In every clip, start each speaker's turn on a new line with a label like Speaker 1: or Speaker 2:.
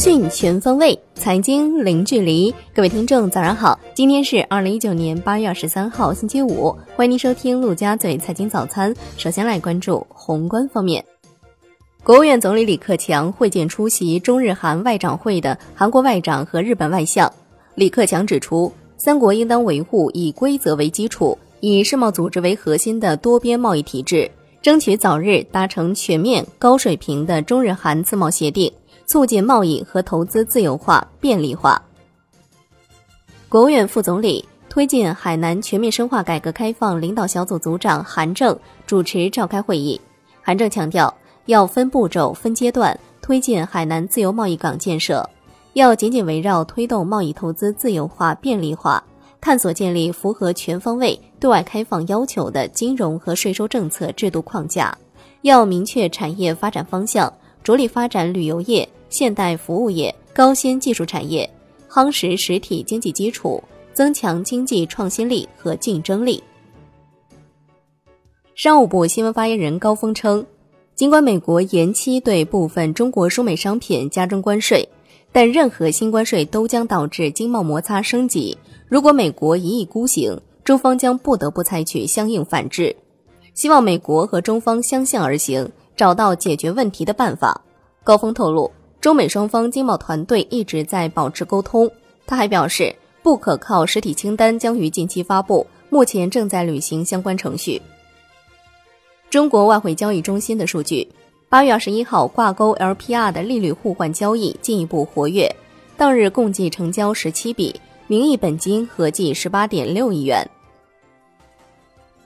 Speaker 1: 讯全方位，财经零距离。各位听众，早上好！今天是二零一九年八月二十三号，星期五。欢迎您收听陆家嘴财经早餐。首先来关注宏观方面，国务院总理李克强会见出席中日韩外长会的韩国外长和日本外相。李克强指出，三国应当维护以规则为基础、以世贸组织为核心的多边贸易体制。争取早日达成全面、高水平的中日韩自贸协定，促进贸易和投资自由化、便利化。国务院副总理、推进海南全面深化改革开放领导小组组长韩正主持召开会议。韩正强调，要分步骤、分阶段推进海南自由贸易港建设，要紧紧围绕推动贸易投资自由化、便利化。探索建立符合全方位对外开放要求的金融和税收政策制度框架，要明确产业发展方向，着力发展旅游业、现代服务业、高新技术产业，夯实实体经济基础，增强经济创新力和竞争力。商务部新闻发言人高峰称，尽管美国延期对部分中国输美商品加征关税，但任何新关税都将导致经贸摩擦升级。如果美国一意孤行，中方将不得不采取相应反制。希望美国和中方相向而行，找到解决问题的办法。高峰透露，中美双方经贸团队一直在保持沟通。他还表示，不可靠实体清单将于近期发布，目前正在履行相关程序。中国外汇交易中心的数据，八月二十一号挂钩 LPR 的利率互换交易进一步活跃，当日共计成交十七笔。名义本金合计十八点六亿元。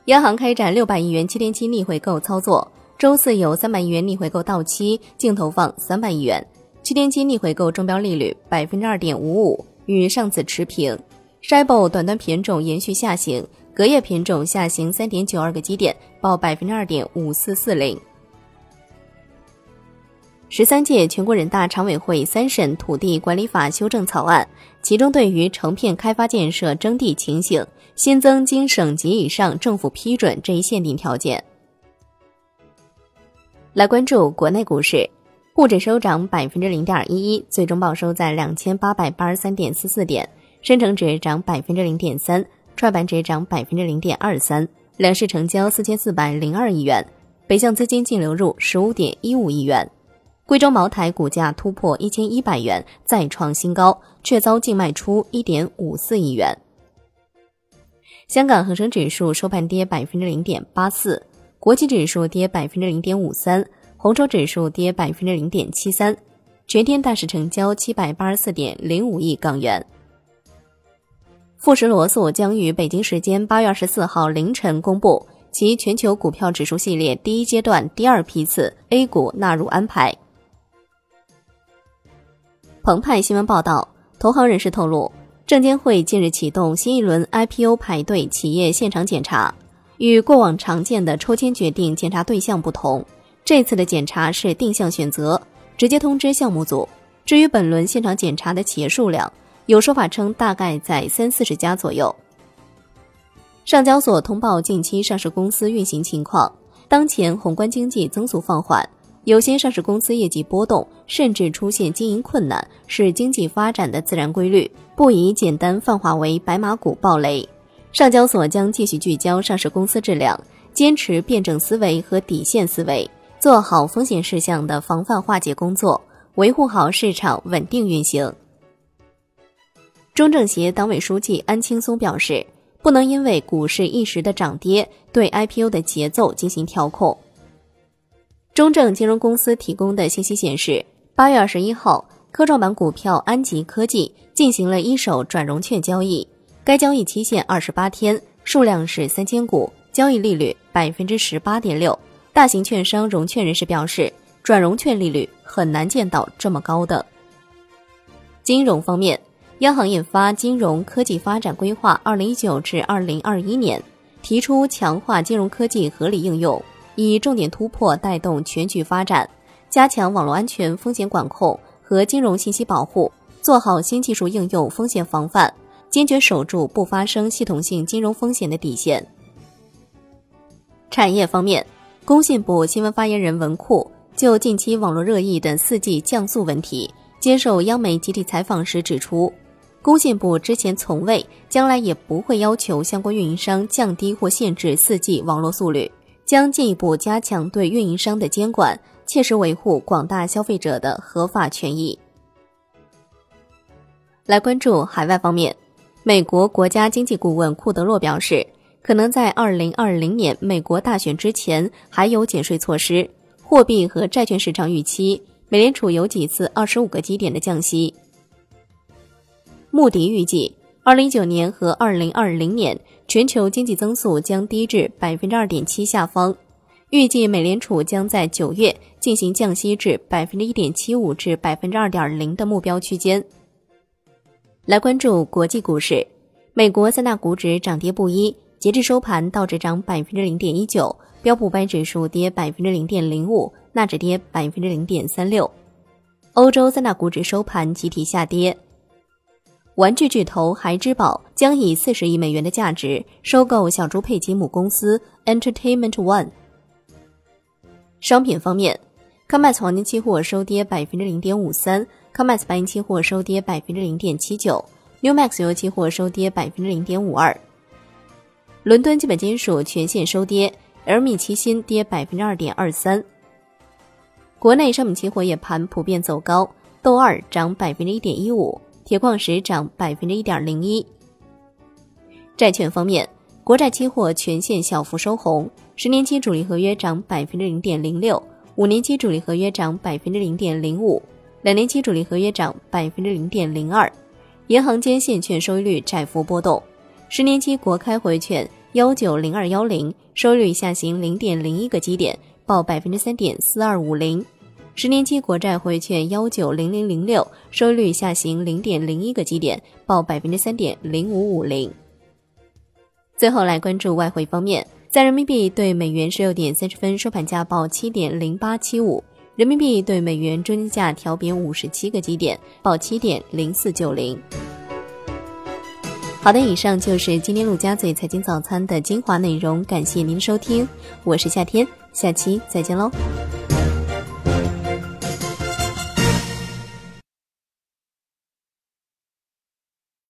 Speaker 1: 央行开展六百亿元七天期逆回购操作，周四有三百亿元逆回购到期，净投放三百亿元。七天期逆回购中标利率百分之二点五五，与上次持平。Shibo 短端品种延续下行，隔夜品种下行三点九二个基点，报百分之二点五四四零。十三届全国人大常委会三审土地管理法修正草案，其中对于成片开发建设征地情形，新增经省级以上政府批准这一限定条件。来关注国内股市，沪指收涨百分之零点一一，最终报收在两千八百八十三点四四点；深成指涨百分之零点三，创板指涨百分之零点二三。两市成交四千四百零二亿元，北向资金净流入十五点一五亿元。贵州茅台股价突破一千一百元，再创新高，却遭净卖出一点五四亿元。香港恒生指数收盘跌百分之零点八四，国际指数跌百分之零点五三，红筹指数跌百分之零点七三。全天大市成交七百八十四点零五亿港元。富时罗素将于北京时间八月二十四号凌晨公布其全球股票指数系列第一阶段第二批次 A 股纳入安排。澎湃新闻报道，投行人士透露，证监会近日启动新一轮 IPO 排队企业现场检查。与过往常见的抽签决定检查对象不同，这次的检查是定向选择，直接通知项目组。至于本轮现场检查的企业数量，有说法称大概在三四十家左右。上交所通报近期上市公司运行情况，当前宏观经济增速放缓。有些上市公司业绩波动，甚至出现经营困难，是经济发展的自然规律，不宜简单泛化为白马股暴雷。上交所将继续聚焦上市公司质量，坚持辩证思维和底线思维，做好风险事项的防范化解工作，维护好市场稳定运行。中政协党委书记安青松表示，不能因为股市一时的涨跌，对 IPO 的节奏进行调控。中证金融公司提供的信息显示，八月二十一号，科创板股票安吉科技进行了一手转融券交易，该交易期限二十八天，数量是三千股，交易利率百分之十八点六。大型券商融券人士表示，转融券利率很难见到这么高的。金融方面，央行印发《金融科技发展规划（二零一九至二零二一年）》，提出强化金融科技合理应用。以重点突破带动全局发展，加强网络安全风险管控和金融信息保护，做好新技术应用风险防范，坚决守住不发生系统性金融风险的底线。产业方面，工信部新闻发言人文库就近期网络热议的四 G 降速问题，接受央媒集体采访时指出，工信部之前从未，将来也不会要求相关运营商降低或限制 4G 网络速率，将进一步加强对运营商的监管，切实维护广大消费者的合法权益。来关注海外方面，美国国家经济顾问库德洛表示，可能在2020年美国大选之前还有减税措施。货币和债券市场预期。美联储有几次二十五个基点的降息。穆迪预计，二零一九年和二零二零年全球经济增速将低至百分之二点七下方。预计美联储将在九月进行降息至百分之一点七五至百分之二点零的目标区间。来关注国际股市，美国三大股指涨跌不一，截至收盘，道指涨百分之零点一九，标普百指数跌百分之零点零五。纳指跌百分之零点三六，欧洲三大股指收盘集体下跌。玩具巨头孩之宝将以四十亿美元的价值收购小猪佩奇母公司 Entertainment One。商品方面，COMEX 黄金期货收跌百分之零点五三，COMEX 白银期货收跌百分之零点七九，Newmax 油期货收跌百分之零点五二。伦敦基本金属全线收跌，L 米期锌跌百分之二点二三。国内商品期货夜盘普遍走高，豆二涨百分之一点一五，铁矿石涨百分之一点零一。债券方面，国债期货全线小幅收红，十年期主力合约涨百分之零点零六，五年期主力合约涨百分之零点零五，两年期主力合约涨百分之零点零二。银行间现券收益率窄幅波动，十年期国开回券幺九零二幺零收益率下行零点零一个基点，报百分之三点四二五零。十年期国债回券幺九零零零六收益率下行零点零一个基点，报百分之三点零五五零。最后来关注外汇方面，在人民币对美元十六点三十分收盘价报七点零八七五，人民币对美元中间价调贬五十七个基点，报七点零四九零。好的，以上就是今天陆家嘴财经早餐的精华内容，感谢您收听，我是夏天，下期再见喽。